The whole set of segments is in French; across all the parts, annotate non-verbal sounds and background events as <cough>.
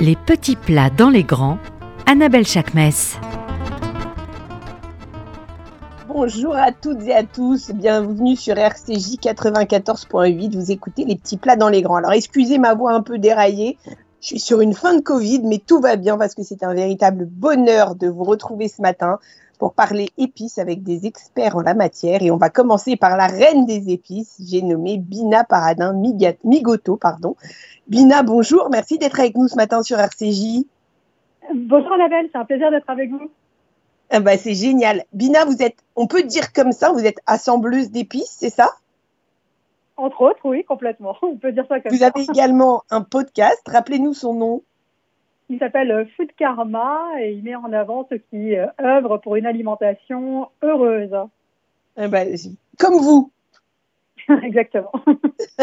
Les petits plats dans les grands, Annabelle Chakmes. Bonjour à toutes et à tous, bienvenue sur RCJ 94.8. Vous écoutez les petits plats dans les grands. Alors excusez ma voix un peu déraillée, je suis sur une fin de Covid, mais tout va bien parce que c'est un véritable bonheur de vous retrouver ce matin pour parler épices avec des experts en la matière. Et on va commencer par la reine des épices, j'ai nommé Bina Paradin Migoto. Pardon. Bina, bonjour, merci d'être avec nous ce matin sur RCJ. Bonjour Annabelle, c'est un plaisir d'être avec vous. Ah bah, c'est génial. Bina, vous êtes, on peut dire comme ça, vous êtes assembleuse d'épices, c'est ça? Entre autres, oui, complètement. <laughs> On peut dire ça comme vous ça. Vous avez également un podcast, rappelez-nous son nom. Il s'appelle euh, Food Karma et il met en avant ceux qui euh, œuvrent pour une alimentation heureuse. Ah bah, comme vous. <laughs> Exactement. <laughs>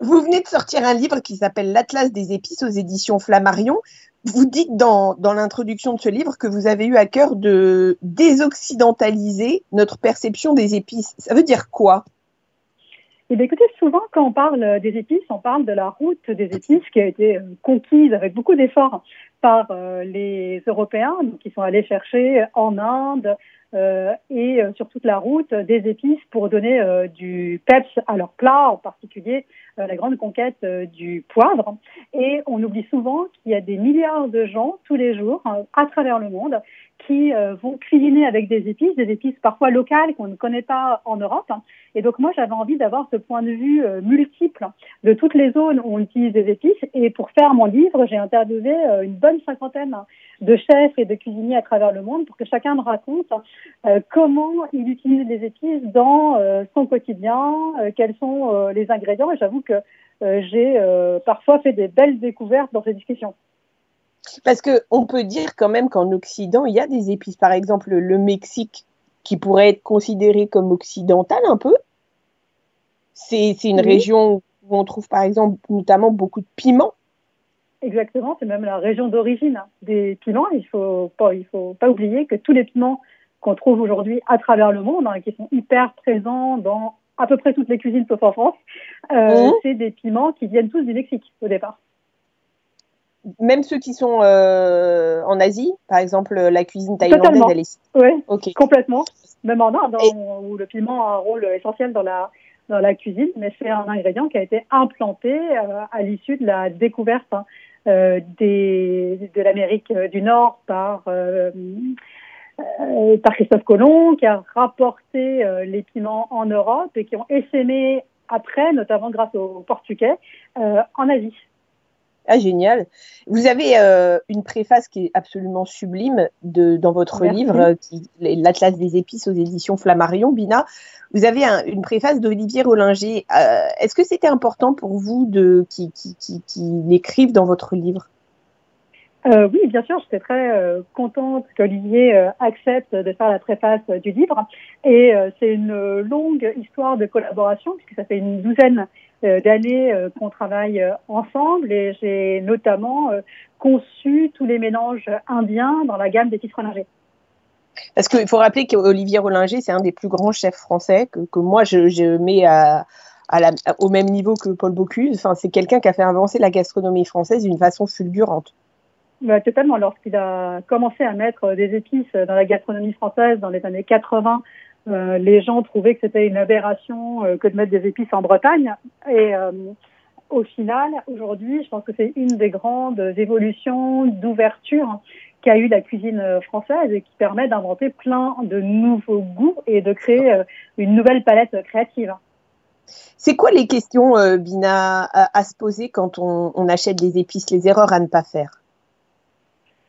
vous venez de sortir un livre qui s'appelle L'Atlas des épices aux éditions Flammarion. Vous dites dans, dans l'introduction de ce livre que vous avez eu à cœur de désoccidentaliser notre perception des épices. Ça veut dire quoi? Eh bien, écoutez, souvent, quand on parle des épices, on parle de la route des épices qui a été conquise avec beaucoup d'efforts par euh, les Européens, qui sont allés chercher en Inde euh, et euh, sur toute la route des épices pour donner euh, du peps à leurs plats, en particulier euh, la grande conquête du poivre. Et on oublie souvent qu'il y a des milliards de gens tous les jours à travers le monde qui euh, vont cuisiner avec des épices, des épices parfois locales qu'on ne connaît pas en Europe. Et donc moi, j'avais envie d'avoir ce point de vue euh, multiple de toutes les zones où on utilise des épices. Et pour faire mon livre, j'ai interviewé euh, une bonne cinquantaine de chefs et de cuisiniers à travers le monde pour que chacun me raconte comment il utilise les épices dans son quotidien, quels sont les ingrédients. Et j'avoue que j'ai parfois fait des belles découvertes dans ces discussions. Parce qu'on peut dire quand même qu'en Occident, il y a des épices. Par exemple, le Mexique, qui pourrait être considéré comme occidental un peu. C'est une oui. région où on trouve par exemple notamment beaucoup de piments. Exactement, c'est même la région d'origine des piments. Il ne faut, pas, il faut pas oublier que tous les piments qu'on trouve aujourd'hui à travers le monde, hein, qui sont hyper présents dans à peu près toutes les cuisines sauf en France, euh, mmh. c'est des piments qui viennent tous du Mexique au départ même ceux qui sont euh, en Asie, par exemple la cuisine thaïlandaise, Totalement. elle est. Oui, okay. complètement. Même en Inde, Et... où le piment a un rôle essentiel dans la, dans la cuisine, mais c'est un ingrédient qui a été implanté euh, à l'issue de la découverte hein, euh, des, de l'Amérique du Nord par, par Christophe Colomb, qui a rapporté les piments en Europe et qui ont essaimé après, notamment grâce aux Portugais, en Asie. Ah, génial. Vous avez euh, une préface qui est absolument sublime de, dans votre Merci. livre, L'Atlas des épices aux éditions Flammarion, Bina. Vous avez un, une préface d'Olivier Rollinger. Euh, Est-ce que c'était important pour vous de qui, qui, qui, qui l'écrive dans votre livre? Euh, oui, bien sûr, j'étais très euh, contente qu'Olivier euh, accepte de faire la préface du livre. Et euh, c'est une longue histoire de collaboration, puisque ça fait une douzaine euh, d'années qu'on travaille ensemble. Et j'ai notamment conçu tous les mélanges indiens dans la gamme d'épices Rollinger. Parce qu'il faut rappeler qu'Olivier Rollinger, c'est un des plus grands chefs français que, que moi je, je mets à, à la, au même niveau que Paul Bocuse. Enfin, c'est quelqu'un qui a fait avancer la gastronomie française d'une façon fulgurante. Bah, totalement. Lorsqu'il a commencé à mettre des épices dans la gastronomie française dans les années 80, euh, les gens trouvaient que c'était une aberration euh, que de mettre des épices en Bretagne. Et euh, au final, aujourd'hui, je pense que c'est une des grandes évolutions d'ouverture qu'a eu la cuisine française et qui permet d'inventer plein de nouveaux goûts et de créer une nouvelle palette créative. C'est quoi les questions, Bina, à, à se poser quand on, on achète des épices, les erreurs à ne pas faire?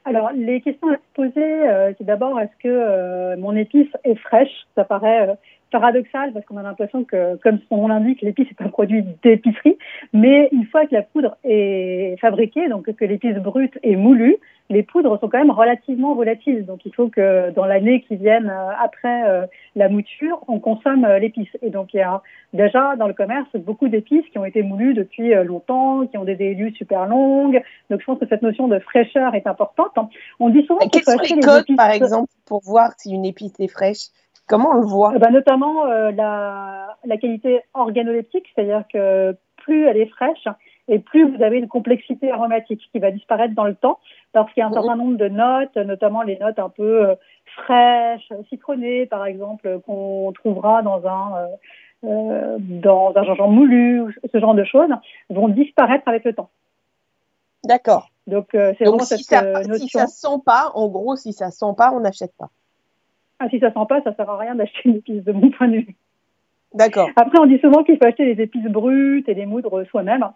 Alors, les questions à se poser, euh, c'est d'abord, est-ce que euh, mon épice est fraîche? Ça paraît euh, paradoxal parce qu'on a l'impression que, comme son nom l'indique, l'épice est un produit d'épicerie. Mais une fois que la poudre est fabriquée, donc que l'épice brute est moulue, les poudres sont quand même relativement volatiles. Donc, il faut que dans l'année qui vienne après la mouture, on consomme l'épice. Et donc, il y a déjà dans le commerce beaucoup d'épices qui ont été moulues depuis longtemps, qui ont des délus super longues. Donc, je pense que cette notion de fraîcheur est importante. On dit souvent quels sont les codes, par exemple, pour voir si une épice est fraîche? Comment on le voit? Eh ben, Notamment euh, la, la, qualité organoleptique, c'est-à-dire que plus elle est fraîche et plus vous avez une complexité aromatique qui va disparaître dans le temps parce qu'il y a un certain nombre de notes, notamment les notes un peu euh, fraîches, citronnées par exemple, qu'on trouvera dans un euh, euh dans un gingembre moulu, ce genre de choses, vont disparaître avec le temps. D'accord. Donc euh, c'est vraiment si cette ça, notion. Si ça sent pas, en gros, si ça sent pas, on n'achète pas. Ah, si ça sent pas, ça sert à rien d'acheter une épice de mon point de vue. D'accord. Après, on dit souvent qu'il faut acheter des épices brutes et les moudre soi-même.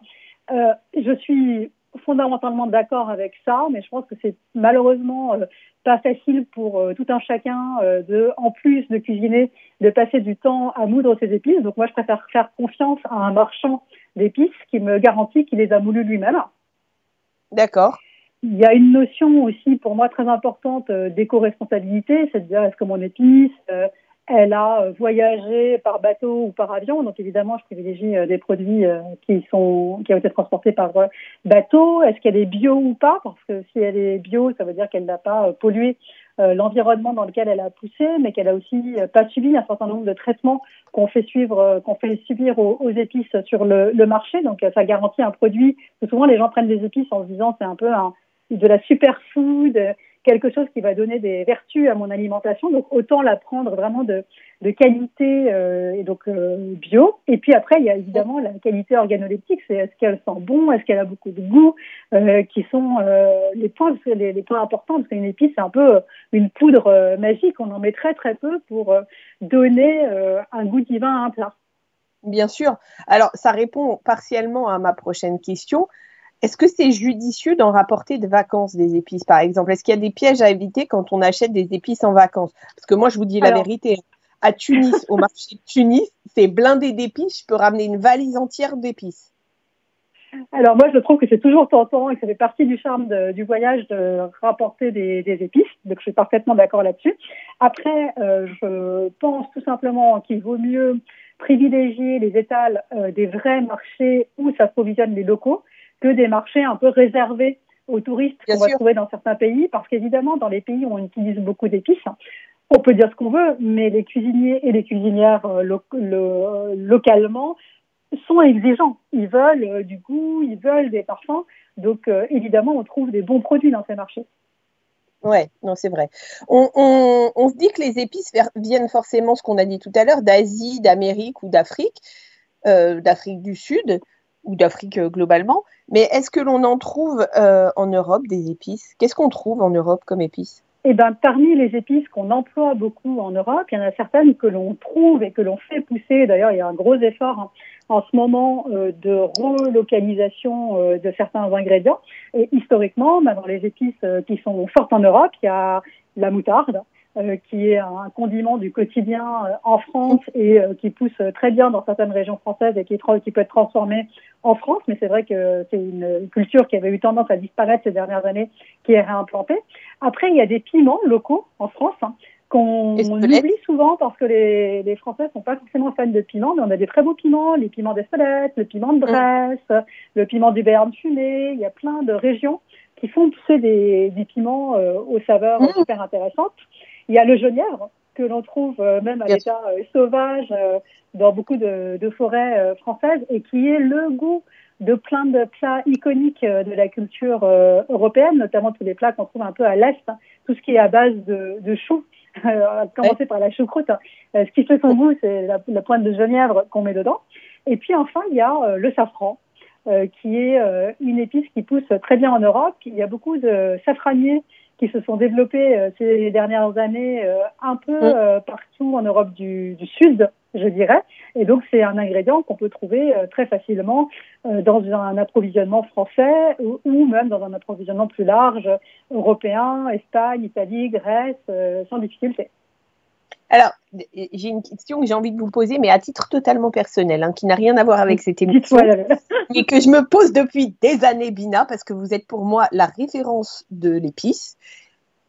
Euh, je suis fondamentalement d'accord avec ça, mais je pense que c'est malheureusement euh, pas facile pour euh, tout un chacun de, en plus de cuisiner, de passer du temps à moudre ses épices. Donc moi, je préfère faire confiance à un marchand d'épices qui me garantit qu'il les a moulues lui-même. D'accord. Il y a une notion aussi pour moi très importante d'éco-responsabilité, c'est-à-dire est-ce que mon épice, elle a euh, voyagé par bateau ou par avion, donc évidemment, je privilégie euh, des produits euh, qui sont qui ont été transportés par bateau. Est-ce qu'elle est bio ou pas? Parce que si elle est bio, ça veut dire qu'elle n'a pas pollué l'environnement dans lequel elle a poussé, mais qu'elle a aussi pas subi un certain nombre de traitements qu'on fait suivre, qu'on fait subir aux, épices sur le, marché. Donc ça garantit un produit. Souvent, les gens prennent des épices en se disant c'est un peu un, de la superfood quelque chose qui va donner des vertus à mon alimentation. Donc autant la prendre vraiment de, qualité euh, et donc euh, bio. Et puis après, il y a évidemment la qualité organoleptique. C'est est-ce qu'elle sent bon, est-ce qu'elle a beaucoup de goût, euh, qui sont les points les, les, points importants. Parce qu'une épice, c'est un peu une poudre magique. On en met très très peu pour donner un goût divin à un plat. Bien sûr. Alors, ça répond partiellement à ma prochaine question. Est-ce que c'est judicieux d'en rapporter de vacances des épices, par exemple? Est-ce qu'il y a des pièges à éviter quand on achète des épices en vacances? Parce que moi, je vous dis la vérité. À Tunis, au marché de Tunis, c'est blindé d'épices. Je peux ramener une valise entière d'épices. Alors moi, je trouve que c'est toujours tentant et que ça fait partie du charme du voyage de rapporter des, épices. Donc je suis parfaitement d'accord là-dessus. Après, euh, je pense tout simplement qu'il vaut mieux privilégier les étals euh, des vrais marchés où s'approvisionnent les locaux que des marchés un peu réservés aux touristes qu'on va trouver dans certains pays, parce qu'évidemment, dans les pays où on utilise beaucoup d'épices, on peut dire ce qu'on veut, mais les cuisiniers et les cuisinières euh, localement sont exigeants. Ils veulent euh, du goût, ils veulent des parfums. Donc, euh, évidemment, on trouve des bons produits dans ces marchés. Ouais, non, c'est vrai. On, on, se dit que les épices viennent forcément, ce qu'on a dit tout à l'heure, d'Asie, d'Amérique ou d'Afrique, d'Afrique du Sud ou d'Afrique globalement. Mais est-ce que l'on en trouve euh, en Europe des épices? Qu'est-ce qu'on trouve en Europe comme épices? Eh ben, parmi les épices qu'on emploie beaucoup en Europe, il y en a certaines que l'on trouve et que l'on fait pousser. D'ailleurs, il y a un gros effort hein, en ce moment euh, de relocalisation euh, de certains ingrédients. Et historiquement, ben, dans les épices qui sont fortes en Europe, il y a la moutarde, euh, qui est un condiment du quotidien euh, en France et euh, qui pousse très bien dans certaines régions françaises et qui, qui peut être transformé en France. Mais c'est vrai que c'est une culture qui avait eu tendance à disparaître ces dernières années, qui est réimplantée. Après, il y a des piments locaux en France. Hein, qu'on oublie souvent parce que les, les Français sont pas forcément fans de piments, mais on a des très beaux piments, les piments d'Espelette, le piment de mm. Bresse, le piment du Béarn fumé. Il y a plein de régions qui font pousser des, des piments aux saveurs mm. super intéressantes. Il y a le genièvre que l'on trouve euh, même à l'état euh, sauvage euh, dans beaucoup de, forêts françaises et qui est le goût de plein de plats iconiques de la culture européenne, notamment tous les plats qu'on trouve un peu à l'est, hein. tout ce qui est à base de, de choux, <laughs> à commencer par la choucroute. Hein. ce qui fait son goût, c'est la, pointe de genièvre qu'on met dedans. Et puis enfin, il y a le safran, qui est une épice qui pousse très bien en Europe. Il y a beaucoup de safraniers qui se sont développés euh, ces dernières années euh, un peu mm. euh, partout en Europe du, Sud, je dirais. Et donc, c'est un ingrédient qu'on peut trouver très facilement dans un approvisionnement français ou, même dans un approvisionnement plus large, européen, Espagne, Italie, Grèce, sans difficulté. Alors, j'ai une question que j'ai envie de vous poser, mais à titre totalement personnel, hein, qui n'a rien à voir avec cette émission, et <laughs> que je me pose depuis des années, Bina, parce que vous êtes pour moi la référence de l'épice.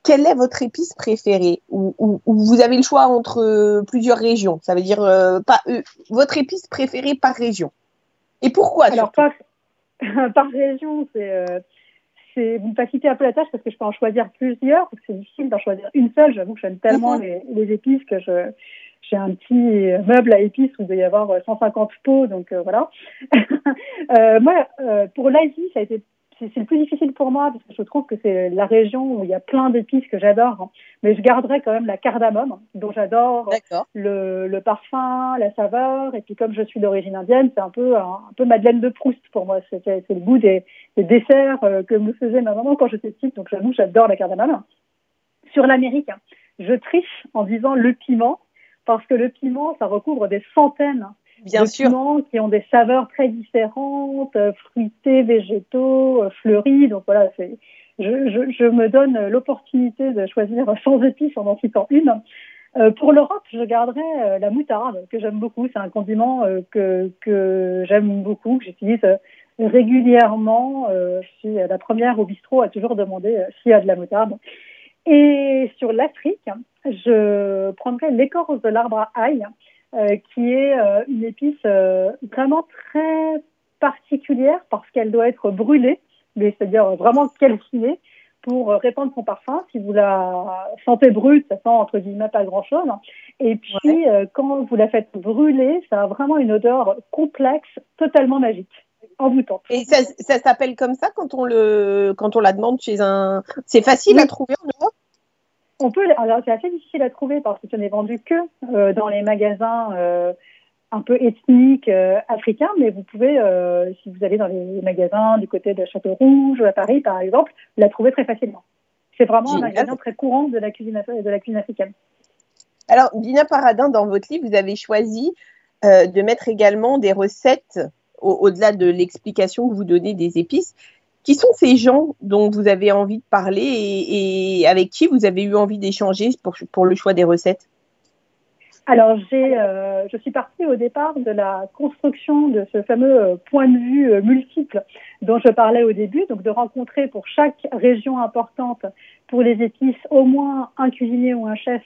Quelle est votre épice préférée? Ou, vous avez le choix entre euh, plusieurs régions. Ça veut dire euh, pas euh, votre épice préférée par région. Et pourquoi Alors par, <laughs> par, région, c'est c'est vous me facilitez un peu la tâche parce que je peux en choisir plusieurs, c'est difficile d'en choisir une seule. J'avoue que j'aime tellement mhm. les, épices que je j'ai un petit meuble à épices où il doit y avoir 150 pots, donc voilà. <laughs> moi, pour l'Asie, ça a été c'est le plus difficile pour moi parce que je trouve que c'est la région où il y a plein d'épices que j'adore. Hein. Mais je garderai quand même la cardamome, dont j'adore le, le, parfum, la saveur. Et puis comme je suis d'origine indienne, c'est un peu un, peu Madeleine de Proust pour moi. C'est le goût des, des desserts euh, que me faisait ma maman quand j'étais petite. Donc j'avoue, j'adore la cardamome. Sur l'Amérique, je triche en disant le piment parce que le piment, ça recouvre des centaines Bien sûr. qui ont des saveurs très différentes, euh, fruitées, végétaux, euh, fleuris. Donc voilà, c'est, je, je, je me donne l'opportunité de choisir <laughs> sans épices en en citant une. Euh, pour l'Europe, je garderai euh, la moutarde que j'aime beaucoup. C'est un condiment que, que j'aime beaucoup, que j'utilise régulièrement. je suis la première au bistrot à toujours demander s'il y a de la moutarde. Et sur l'Afrique, je prendrai l'écorce de l'arbre à ail qui est euh, une épice euh, vraiment très particulière parce qu'elle doit être brûlée, mais c'est-à-dire vraiment calcinée pour répandre son parfum. Si vous la sentez brute, ça sent entre guillemets pas grand-chose. Et puis, quand vous la faites brûler, ça a vraiment une odeur complexe, totalement magique. Envoûtante. Et ça, ça s'appelle comme ça quand on le quand on la demande chez un. C'est facile à trouver en Europe on peut, alors c'est assez difficile à trouver parce que ce n'est vendu que euh, dans les magasins euh, un peu ethniques euh, africains, mais vous pouvez, si vous allez dans les magasins du côté de Château Rouge à Paris par exemple, la trouver très facilement. C'est vraiment un ingrédient très courant de la cuisine, de la cuisine africaine. Alors, Bina Paradin, dans votre livre, vous avez choisi de mettre également des recettes au-delà de l'explication que vous donnez des épices, qui sont ces gens dont vous avez envie de parler et, avec qui vous avez eu envie d'échanger pour, le choix des recettes? Alors, euh, je suis partie au départ de la construction de ce fameux euh, point de vue euh, multiple dont je parlais au début, donc de rencontrer pour chaque région importante pour les épices au moins un cuisinier ou un chef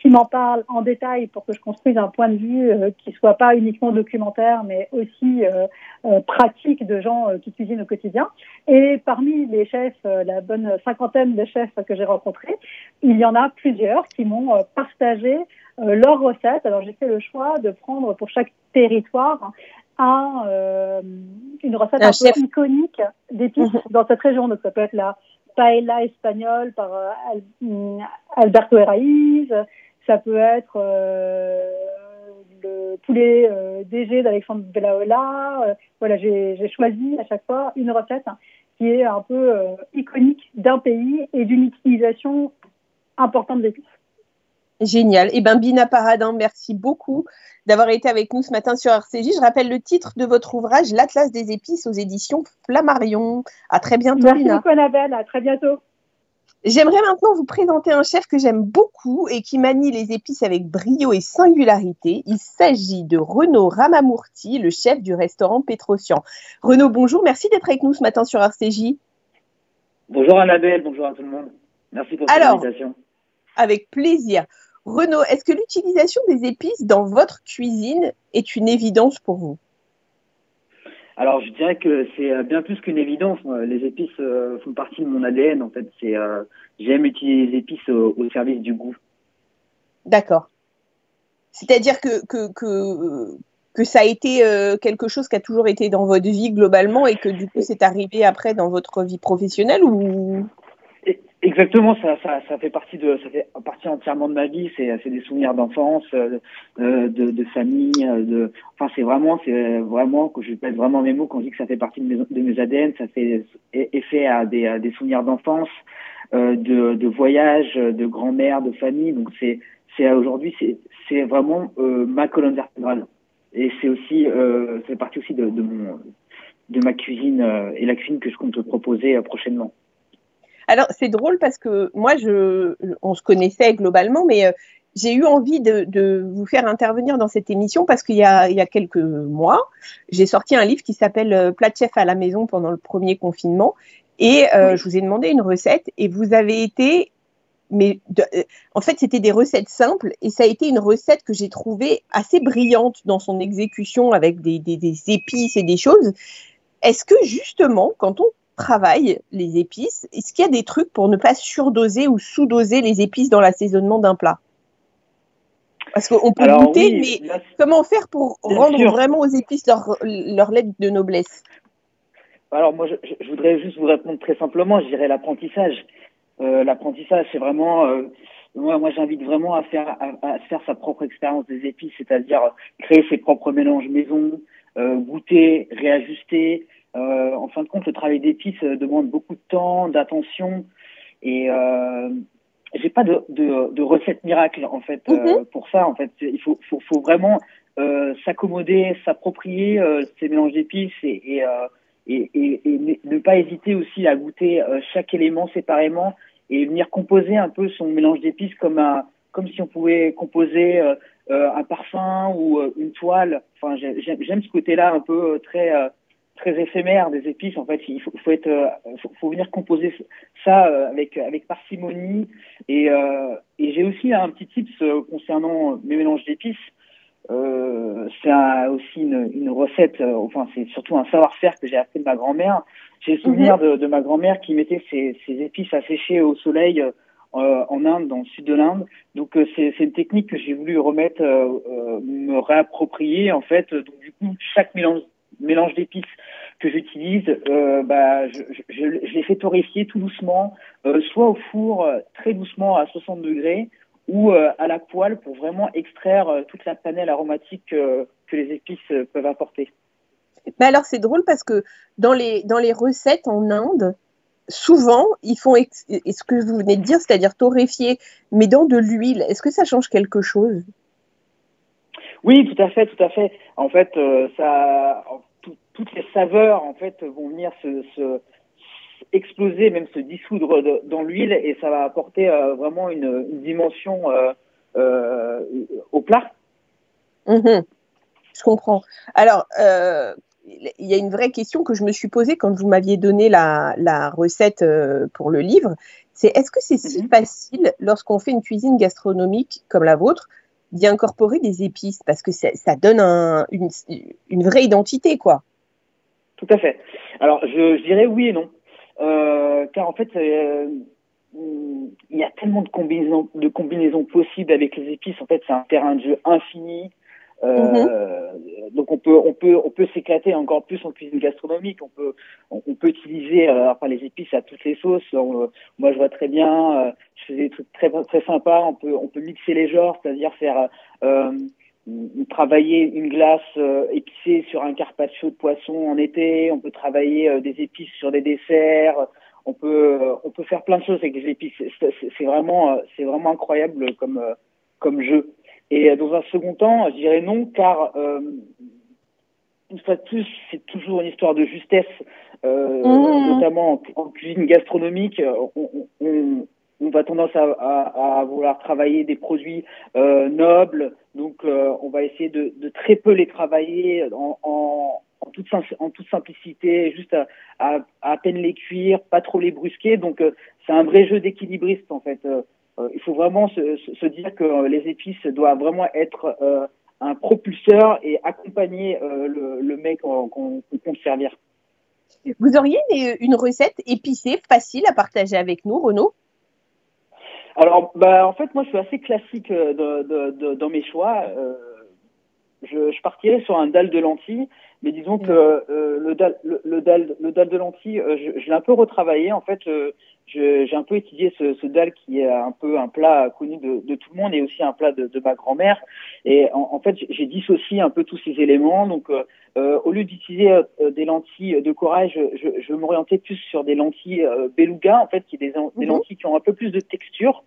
qui m'en parle en détail pour que je construise un point de vue euh, qui soit pas uniquement documentaire, mais aussi euh, euh, pratique de gens qui cuisinent au quotidien. Et parmi les chefs, la bonne cinquantaine de chefs que j'ai rencontrés, il y en a plusieurs qui m'ont partagé leurs recettes. Alors j'ai fait le choix de prendre pour chaque territoire un, une recette un, peu iconique d'épices mhm. dans cette région. Donc ça peut être la paella espagnole par Alberto Herraiz, ça peut être euh, le poulet euh, DG d'Alexandre Bellaola. Euh, voilà, j'ai choisi à chaque fois une recette qui est un peu iconique d'un pays et d'une utilisation importante d'épices. Génial. Et eh ben Bina Paradin, merci beaucoup d'avoir été avec nous ce matin sur RCJ. Je rappelle le titre de votre ouvrage, L'Atlas des épices aux éditions Flammarion. À très bientôt. Merci beaucoup Annabelle, à très bientôt. J'aimerais maintenant vous présenter un chef que j'aime beaucoup et qui manie les épices avec brio et singularité. Il s'agit de Renaud Ramamourti, le chef du restaurant Pétrosian. Renaud, bonjour, merci d'être avec nous ce matin sur RCJ. Bonjour Annabelle, bonjour à tout le monde. Merci pour cette invitation. Avec plaisir. Renaud, est-ce que l'utilisation des épices dans votre cuisine est une évidence pour vous? Alors, je dirais que c'est euh, bien plus qu'une évidence. Les épices euh, font partie de mon ADN. En fait, c'est euh, j'aime utiliser les épices au, service du goût. D'accord. C'est-à-dire que, ça a été quelque chose qui a toujours été dans votre vie globalement et que du coup c'est arrivé après dans votre vie professionnelle ou Exactement, ça, ça, ça, fait partie de, ça fait partie entièrement de ma vie. C'est, c'est des souvenirs d'enfance, euh, de, de, famille, euh, de, enfin c'est vraiment, c'est vraiment que je pèse vraiment mes mots quand je dis que ça fait partie de mes, de mes ADN. Ça fait effet à des, à des souvenirs d'enfance, euh, de, de voyage, de grand-mère, de famille. Donc c'est, c'est aujourd'hui, c'est, c'est vraiment euh, ma colonne vertébrale. Et c'est aussi, euh, c'est partie aussi de, de mon, de ma cuisine et la cuisine que je compte proposer prochainement. Alors, c'est drôle parce que moi, je, on se connaissait globalement, mais euh, j'ai eu envie de, vous faire intervenir dans cette émission parce qu'il y, a, quelques mois, j'ai sorti un livre qui s'appelle euh, Plat de chef à la maison pendant le premier confinement. Et euh, je vous ai demandé une recette et vous avez été mais en fait, c'était des recettes simples et ça a été une recette que j'ai trouvée assez brillante dans son exécution avec des, des épices et des choses. Est-ce que justement, quand on travaille les épices. Est-ce qu'il y a des trucs pour ne pas surdoser ou sous-doser les épices dans l'assaisonnement d'un plat? Parce qu'on peut goûter, mais comment faire pour rendre vraiment aux épices leur, leur lettre de noblesse? Alors moi, je, voudrais juste vous répondre très simplement, je dirais l'apprentissage. Euh, l'apprentissage, c'est vraiment... Euh, moi, moi j'invite vraiment à faire, à, faire sa propre expérience des épices, c'est-à-dire créer ses propres mélanges maison, euh, goûter, réajuster. En fin de compte, le travail d'épices demande beaucoup de temps, d'attention, et j'ai pas de, de, de, recette miracle en fait euh, mhm. pour ça. En fait, il faut, faut, faut vraiment euh, s'accommoder, s'approprier euh, ces mélanges d'épices et, et, euh, et, et, ne pas hésiter aussi à goûter chaque élément séparément et venir composer un peu son mélange d'épices comme un comme si on pouvait composer un parfum ou une toile. Enfin, j'aime ce côté-là un peu très très éphémère des épices. En fait, il faut, faut être, euh, faut, venir composer ça euh, avec avec parcimonie. Et, euh, et j'ai aussi un petit tips concernant mes mélanges d'épices. C'est aussi une, une recette, enfin c'est surtout un savoir-faire que j'ai appris de ma grand-mère. J'ai le souvenir mhm. de, de, ma grand-mère qui mettait ses, ses, épices à sécher au soleil en Inde, dans le sud de l'Inde. Donc c'est une technique que j'ai voulu remettre, me réapproprier en fait. Donc du coup chaque mélange mélange d'épices que j'utilise, euh, bah, je, je, je, les fais torréfier tout doucement, euh, soit au four euh, très doucement à 60 degrés ou euh, à la poêle pour vraiment extraire toute la panelle aromatique que les épices peuvent apporter. Mais alors c'est drôle parce que dans les, dans les recettes en Inde, souvent ils font ce que vous venez de dire, c'est-à-dire torréfier, mais dans de l'huile. Est-ce que ça change quelque chose? Oui, tout à fait, tout à fait. En fait, ça, toutes les saveurs en fait vont venir se, se exploser, même se dissoudre dans l'huile et ça va apporter euh, vraiment une, une dimension euh, euh, au plat. Mhm. je comprends. Alors, il y a une vraie question que je me suis posée quand vous m'aviez donné la, la recette pour le livre. C'est est-ce que c'est si mhm. facile lorsqu'on fait une cuisine gastronomique comme la vôtre d'y incorporer des épices? Parce que ça, ça donne un, une, une vraie identité, quoi. Tout à fait. Alors, je, je dirais oui et non. Euh, car en fait, euh, il y a tellement de combinaisons, de combinaisons possibles avec les épices. En fait, c'est un terrain de jeu infini. Euh, mm-hmm. Donc on peut on peut on peut s'éclater encore plus en cuisine gastronomique. On peut on, peut utiliser euh, enfin les épices à toutes les sauces. moi je vois très bien. Euh, je faisais des trucs très très sympas. On peut on peut mixer les genres, c'est-à-dire faire euh, travailler une glace euh, épicée sur un carpaccio de poisson en été, on peut travailler euh, des épices sur des desserts, on peut euh, on peut faire plein de choses avec des épices. C'est vraiment c'est vraiment incroyable comme comme jeu. Et dans un second temps, je dirais non car une fois de plus, c'est toujours une histoire de justesse, euh, mmh. notamment en, cuisine gastronomique. On, on, on va tendance à, vouloir travailler des produits euh, nobles, donc euh, on va essayer de, très peu les travailler en, toute, simplicité, juste à, peine les cuire, pas trop les brusquer. Donc euh, c'est un vrai jeu d'équilibriste en fait. Il faut vraiment se, dire que les épices doivent vraiment être un propulseur et accompagner le, mec qu'on compte servir. Vous auriez une recette épicée facile à partager avec nous, Renaud? Alors, bah, en fait, moi, je suis assez classique euh, dans mes choix. Euh, je, je, partirais sur un dalle de lentilles, mais disons que euh, le, dalle, le, le, dalle, le dalle de lentilles, euh, je, je l'ai un peu retravaillé. En fait, euh, j'ai un peu étudié ce, ce dalle qui est un peu un plat connu de, de tout le monde et aussi un plat de, de ma grand-mère. Et en, en fait, j'ai dissocié un peu tous ces éléments. Donc, au lieu d'utiliser des lentilles de corail, je, je, je m'orientais plus sur des lentilles beluga, en fait, qui des, des mhm. lentilles qui ont un peu plus de texture.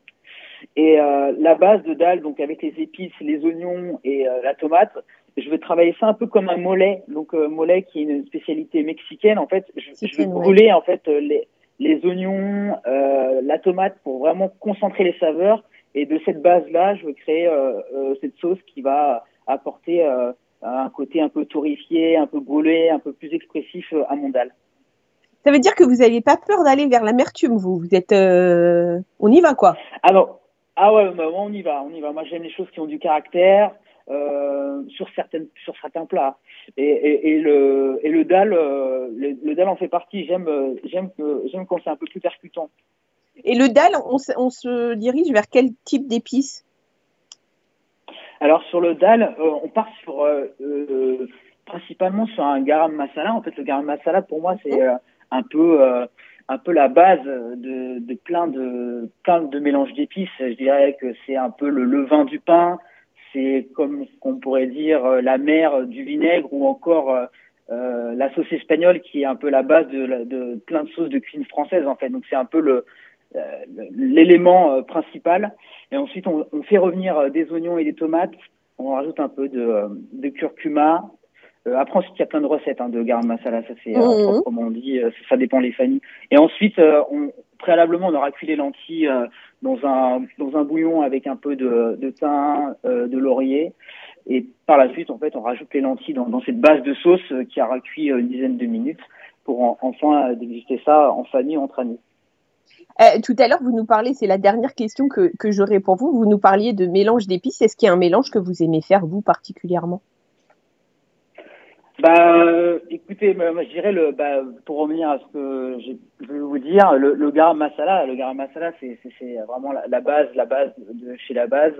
Et euh, la base de dalle, donc avec les épices, les oignons et euh, la tomate, je vais travailler ça un peu comme un mollet. Donc euh, mollet qui est une spécialité mexicaine. En fait, je, je vais brûler en fait les, les oignons, la tomate pour vraiment concentrer les saveurs. Et de cette base-là, je vais créer cette sauce qui va apporter un côté un peu torréfié, un peu brûlé, un peu plus expressif à mon dalle. Ça veut dire que vous n'avez pas peur d'aller vers l'amertume, vous. Vous êtes, on y va quoi Alors, ah ouais, bah, on y va, on y va. Moi, j'aime les choses qui ont du caractère euh, sur certaines, sur certains plats. Et, et, et le et le dalle, euh, le, le, dalle en fait partie. J'aime, j'aime que j'aime quand c'est un peu plus percutant. Et le dalle, on, on se dirige vers quel type d'épices? Alors sur le dal, on part sur principalement sur un garam masala. En fait, le garam masala pour moi c'est un peu un peu la base de, de plein de plein de mélanges d'épices. Je dirais que c'est un peu le levain du pain, c'est comme qu'on pourrait dire la mer du vinaigre ou encore euh, la sauce espagnole qui est un peu la base de, plein de sauces de cuisine française en fait. Donc c'est un peu euh, l'élément euh, principal. Et ensuite on, fait revenir des oignons et des tomates. On rajoute un peu de curcuma, euh, après, ensuite, il y a plein de recettes hein, de garam masala, ça c'est euh, comme on dit, euh, ça dépend les familles. Et ensuite, on, préalablement, on aura cuit les lentilles dans un dans un bouillon avec un peu de, de thym, de laurier. Et par la suite, en fait, on rajoute les lentilles dans, dans cette base de sauce qui aura cuit une dizaine de minutes pour enfin déguster ça en famille, entre amis. tout à l'heure, vous nous parlez, c'est la dernière question que, que j'aurais pour vous. Vous nous parliez de mélange d'épices. Est-ce qu'il y a un mélange que vous aimez faire, vous, particulièrement? Bah, écoutez, moi, je dirais le, bah, pour revenir à ce que je veux vous dire, le, le garam masala, le garam masala, c'est, c'est, vraiment la, base, la base de chez la base.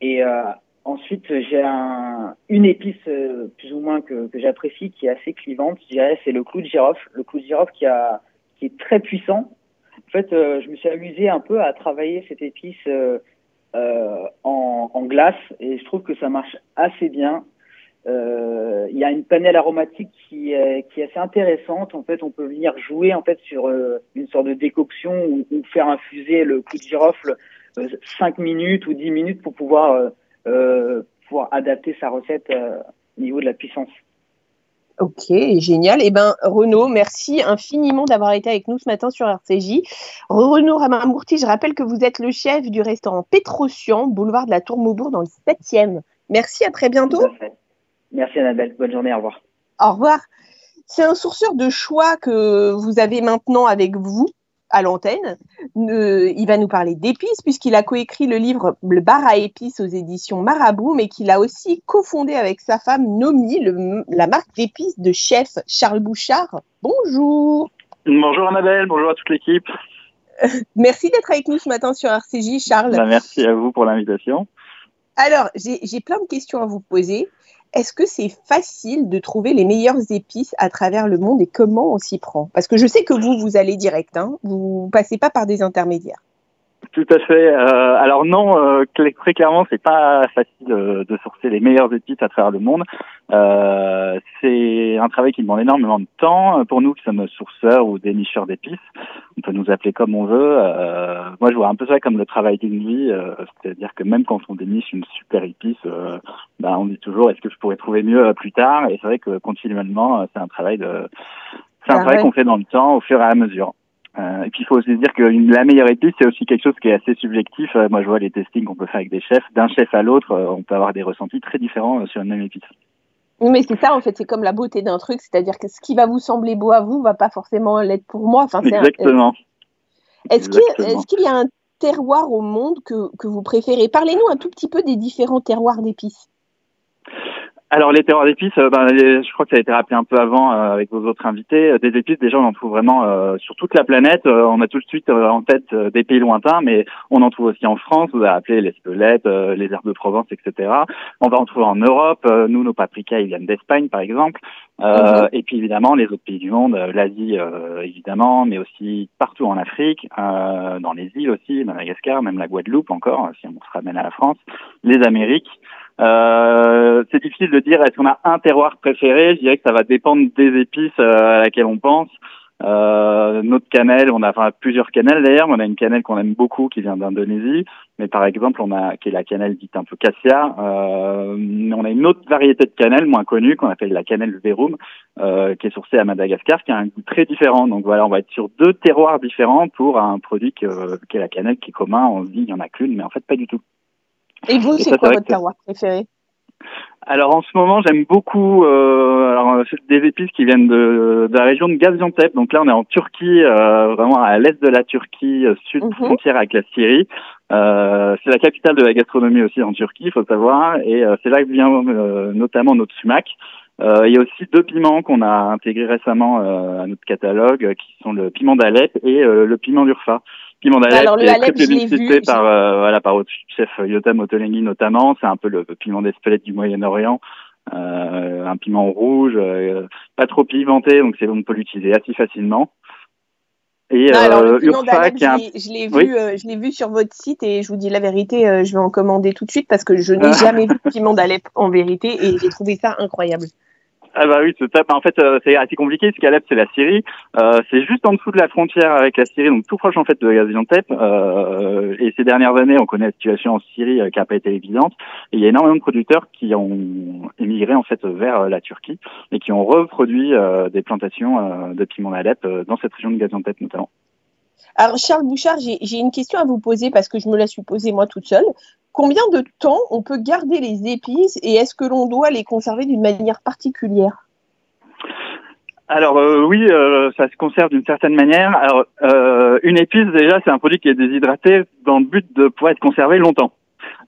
Et euh, ensuite, j'ai un, une épice euh, plus ou moins que, que j'apprécie, qui est assez clivante. Je dirais, c'est le clou de girofle, le clou de girofle qui a, qui est très puissant. En fait, euh, je me suis amusé un peu à travailler cette épice euh, en, en glace et je trouve que ça marche assez bien. Euh, il y a une panelle aromatique qui est, qui est assez intéressante. En fait, on peut venir jouer en fait sur euh, une sorte de décoction ou, ou, faire infuser le clou de girofle euh, 5 minutes ou 10 minutes pour pouvoir euh, pouvoir adapter sa recette au niveau de la puissance. Ok, génial. Eh ben, Renaud, merci infiniment d'avoir été avec nous ce matin sur RCJ. Renaud Ramamourti, je rappelle que vous êtes le chef du restaurant Petrosian, boulevard de la Tour Maubourg, dans le 7e. Merci, à très bientôt. Merci Annabelle, bonne journée, au revoir. Au revoir. C'est un sourceur de choix que vous avez maintenant avec vous à l'antenne. il va nous parler d'épices puisqu'il a coécrit le livre Le bar à épices aux éditions Marabout, mais qu'il a aussi cofondé avec sa femme Nomi la marque d'épices de chef Charles Bouchard. Bonjour. Bonjour Annabelle, bonjour à toute l'équipe. <laughs> merci d'être avec nous ce matin sur RCJ, Charles. Bah, merci à vous pour l'invitation. Alors, j'ai plein de questions à vous poser. Est-ce que c'est facile de trouver les meilleures épices à travers le monde et comment on s'y prend? Parce que je sais que vous, vous allez direct, hein, vous passez pas par des intermédiaires. Tout à fait. Euh, alors non, euh, très clairement, c'est pas facile de sourcer les meilleures épices à travers le monde. Euh, c'est un travail qui demande énormément de temps. Pour nous qui sommes sourceurs ou dénicheurs d'épices, on peut nous appeler comme on veut. Euh, moi, je vois un peu ça comme le travail d'une vie. Euh, c'est-à-dire que même quand on déniche une super épice, euh, ben, on dit toujours est-ce que je pourrais trouver mieux plus tard? Et c'est vrai que continuellement, c'est un travail de, c'est un travail qu'on fait dans le temps, au fur et à mesure. Euh, et puis il faut aussi dire que la meilleure épice, c'est aussi quelque chose qui est assez subjectif. Euh, moi, je vois les testings qu'on peut faire avec des chefs. D'un chef à l'autre, euh, on peut avoir des ressentis très différents sur une même épice. Oui, mais c'est ça, en fait, c'est comme la beauté d'un truc, c'est-à-dire que ce qui va vous sembler beau à vous va pas forcément l'être pour moi. Enfin, Exactement. Est-ce qu'il y a un terroir au monde que, que vous préférez? Parlez-nous un tout petit peu des différents terroirs d'épices. Alors les terroirs d'épices, euh, ben, je crois que ça a été rappelé un peu avant euh, avec vos autres invités. Euh, des épices, déjà on en trouve vraiment sur toute la planète. on a tout de suite en tête des pays lointains, mais on en trouve aussi en France. Vous avez appelé les spelettes, les herbes de Provence, etc. On va en trouver en Europe. nous, nos paprikas, ils viennent d'Espagne, par exemple. Mhm. Et puis évidemment les autres pays du monde, l'Asie évidemment, mais aussi partout en Afrique, dans les îles aussi, Madagascar, même la Guadeloupe encore, si on se ramène à la France, les Amériques. Euh, c'est difficile de dire est-ce qu'on a un terroir préféré? Je dirais que ça va dépendre des épices euh, à laquelle on pense. Euh, notre cannelle, on a enfin, plusieurs cannelles d'ailleurs. On a une cannelle qu'on aime beaucoup qui vient d'Indonésie, mais par exemple, on a qui est la cannelle dite un peu cassia. Euh, on a une autre variété de cannelle moins connue qu'on appelle la cannelle verum, euh, qui est sourcée à Madagascar, qui a un goût très différent. Donc voilà, on va être sur deux terroirs différents pour un produit qui est la cannelle qui est commun. On se dit il y en a qu'une, mais en fait pas du tout. Et vous, c'est quoi votre terroir préféré? Alors en ce moment, j'aime beaucoup euh, alors, des épices qui viennent de, de la région de Gaziantep. Donc là, on est en Turquie, euh, vraiment à l'est de la Turquie, euh, sud mhm. frontière avec la Syrie. Euh, c'est la capitale de la gastronomie aussi en Turquie, il faut savoir, et euh, c'est là que vient euh, notamment notre sumac. il y a aussi deux piments qu'on a intégrés récemment à notre catalogue, qui sont le piment d'Alep et le piment d'Urfa. Piment d'Alep, qui est très publicité par, voilà, par votre chef Yotam Ottolenghi notamment. C'est un peu le piment d'Espelette du Moyen-Orient. Euh, un piment rouge, euh, pas trop pimenté, donc c'est on peut l'utiliser assez facilement. Et euh, Urfa, qui un... je l'ai vu, je l'ai vu sur votre site et je vous dis la vérité, je vais en commander tout de suite parce que je n'ai <laughs> jamais vu de piment d'Alep en vérité et j'ai trouvé ça incroyable. Ah bah oui, c'est top. En fait, euh, c'est assez compliqué. Ce qu'Alep, c'est la Syrie. Euh, c'est juste en dessous de la frontière avec la Syrie, donc tout proche en fait de Gaziantep. Euh, et ces dernières années, on connaît la situation en Syrie euh, qui n'a pas été évidente. Et il y a énormément de producteurs qui ont émigré en fait vers la Turquie et qui ont reproduit des plantations de piment d'Alep dans cette région de Gaziantep notamment. Alors Charles Bouchard, j'ai une question à vous poser parce que je me la suis posée moi toute seule. Combien de temps on peut garder les épices et est-ce que l'on doit les conserver d'une manière particulière? Alors euh, oui, euh, ça se conserve d'une certaine manière. Alors euh, une épice déjà, c'est un produit qui est déshydraté dans le but de pouvoir être conservé longtemps.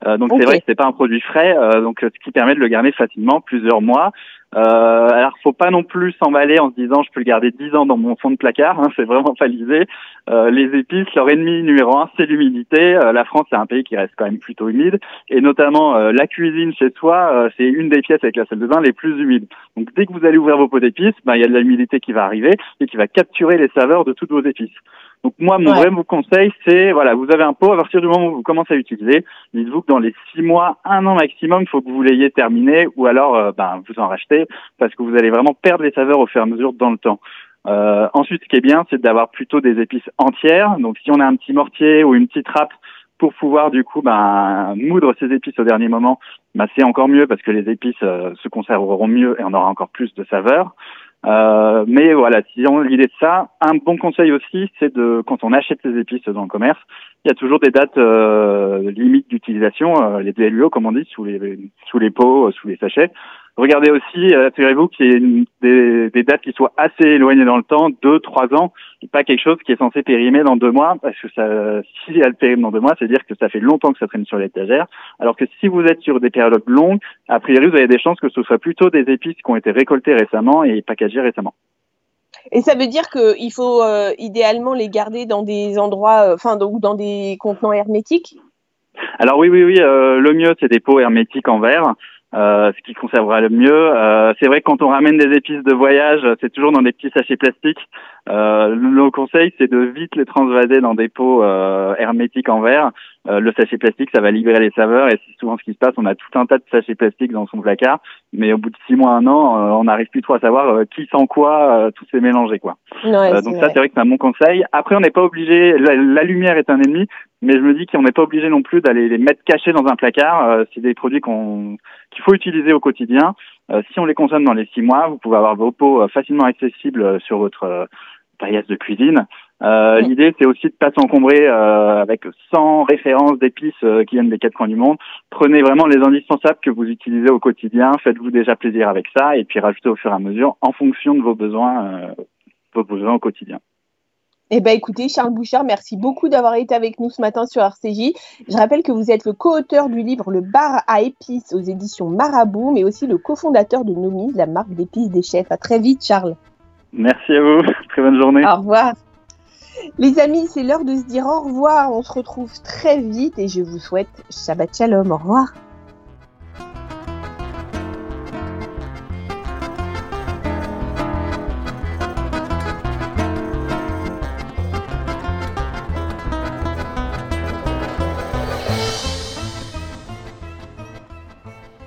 donc c'est vrai que c'est pas un produit frais, donc ce qui permet de le garder facilement plusieurs mois. Euh, alors, faut pas non plus s'emballer en se disant je peux le garder 10 ans dans mon fond de placard. Hein, <laughs> c'est vraiment pas l'idée. Euh, les épices, leur ennemi numéro un, c'est l'humidité. Euh, la France, c'est un pays qui reste quand même plutôt humide, et notamment euh, la cuisine chez soi, c'est une des pièces avec la salle de bain les plus humides. Donc, dès que vous allez ouvrir vos pots d'épices, ben, il y a de l'humidité qui va arriver et qui va capturer les saveurs de toutes vos épices. Donc moi, mon vrai conseil, c'est voilà, vous avez un pot à partir du moment où vous commencez à l'utiliser, dites-vous que dans les six mois, un an maximum, il faut que vous l'ayez terminé, ou alors euh, ben, vous en rachetez, parce que vous allez vraiment perdre les saveurs au fur et à mesure dans le temps. Euh, ensuite, ce qui est bien, c'est d'avoir plutôt des épices entières. Donc si on a un petit mortier ou une petite râpe pour pouvoir du coup ben, moudre ces épices au dernier moment, ben, c'est encore mieux parce que les épices euh, se conserveront mieux et on aura encore plus de saveurs. Euh, mais voilà, si on l'idée de ça, un bon conseil aussi, c'est de quand on achète les épices dans le commerce, il y a toujours des dates euh, limites d'utilisation, euh, les DLUO comme on dit, sous les sous les pots, sous les sachets. Regardez aussi, euh, assurez-vous qu'il y ait des, des, dates qui soient assez éloignées dans le temps, deux, trois ans, et pas quelque chose qui est censé périmer dans deux mois, parce que ça, si elle périme dans deux mois, c'est-à-dire que ça fait longtemps que ça traîne sur l'étagère, alors que si vous êtes sur des périodes longues, a priori, vous avez des chances que ce soit plutôt des épices qui ont été récoltées récemment et packagées récemment. Et ça veut dire qu'il faut euh, idéalement les garder dans des endroits, euh, enfin, ou dans des contenants hermétiques? Alors oui, oui, oui, le mieux c'est des pots hermétiques en verre. Euh, ce qui conservera le mieux. Euh, c'est vrai que quand on ramène des épices de voyage, c'est toujours dans des petits sachets plastiques. Euh, le conseil, c'est de vite les transvaser dans des pots euh, hermétiques en verre. Euh, le sachet plastique, ça va libérer les saveurs et c'est souvent ce qui se passe. On a tout un tas de sachets plastiques dans son placard, mais au bout de six mois, un an, on n'arrive plus trop à savoir qui sent quoi, tout s'est mélangé quoi. donc ça, c'est vrai que c'est un bon conseil. Après, on n'est pas obligé. La, lumière est un ennemi, mais je me dis qu'on n'est pas obligé non plus d'aller les mettre cachés dans un placard. c'est des produits qu'on qu'il faut utiliser au quotidien. si on les consomme dans les six mois, vous pouvez avoir vos pots facilement accessibles sur votre paillasse de cuisine. Euh, L'idée, c'est aussi de pas s'encombrer euh, avec 100 références d'épices euh, qui viennent des quatre coins du monde. Prenez vraiment les indispensables que vous utilisez au quotidien. Faites-vous déjà plaisir avec ça et puis rajoutez au fur et à mesure en fonction de vos besoins, euh, vos besoins au quotidien. Eh ben, écoutez, Charles Bouchard, merci beaucoup d'avoir été avec nous ce matin sur RCJ. Je rappelle que vous êtes le co-auteur du livre Le bar à épices aux éditions Marabout, mais aussi le cofondateur de Nomi, la marque d'épices des chefs. À très vite, Charles. Merci à vous. <laughs> Très bonne journée. Au revoir. Les amis, c'est l'heure de se dire au revoir. On se retrouve très vite et je vous souhaite Shabbat Shalom. Au revoir.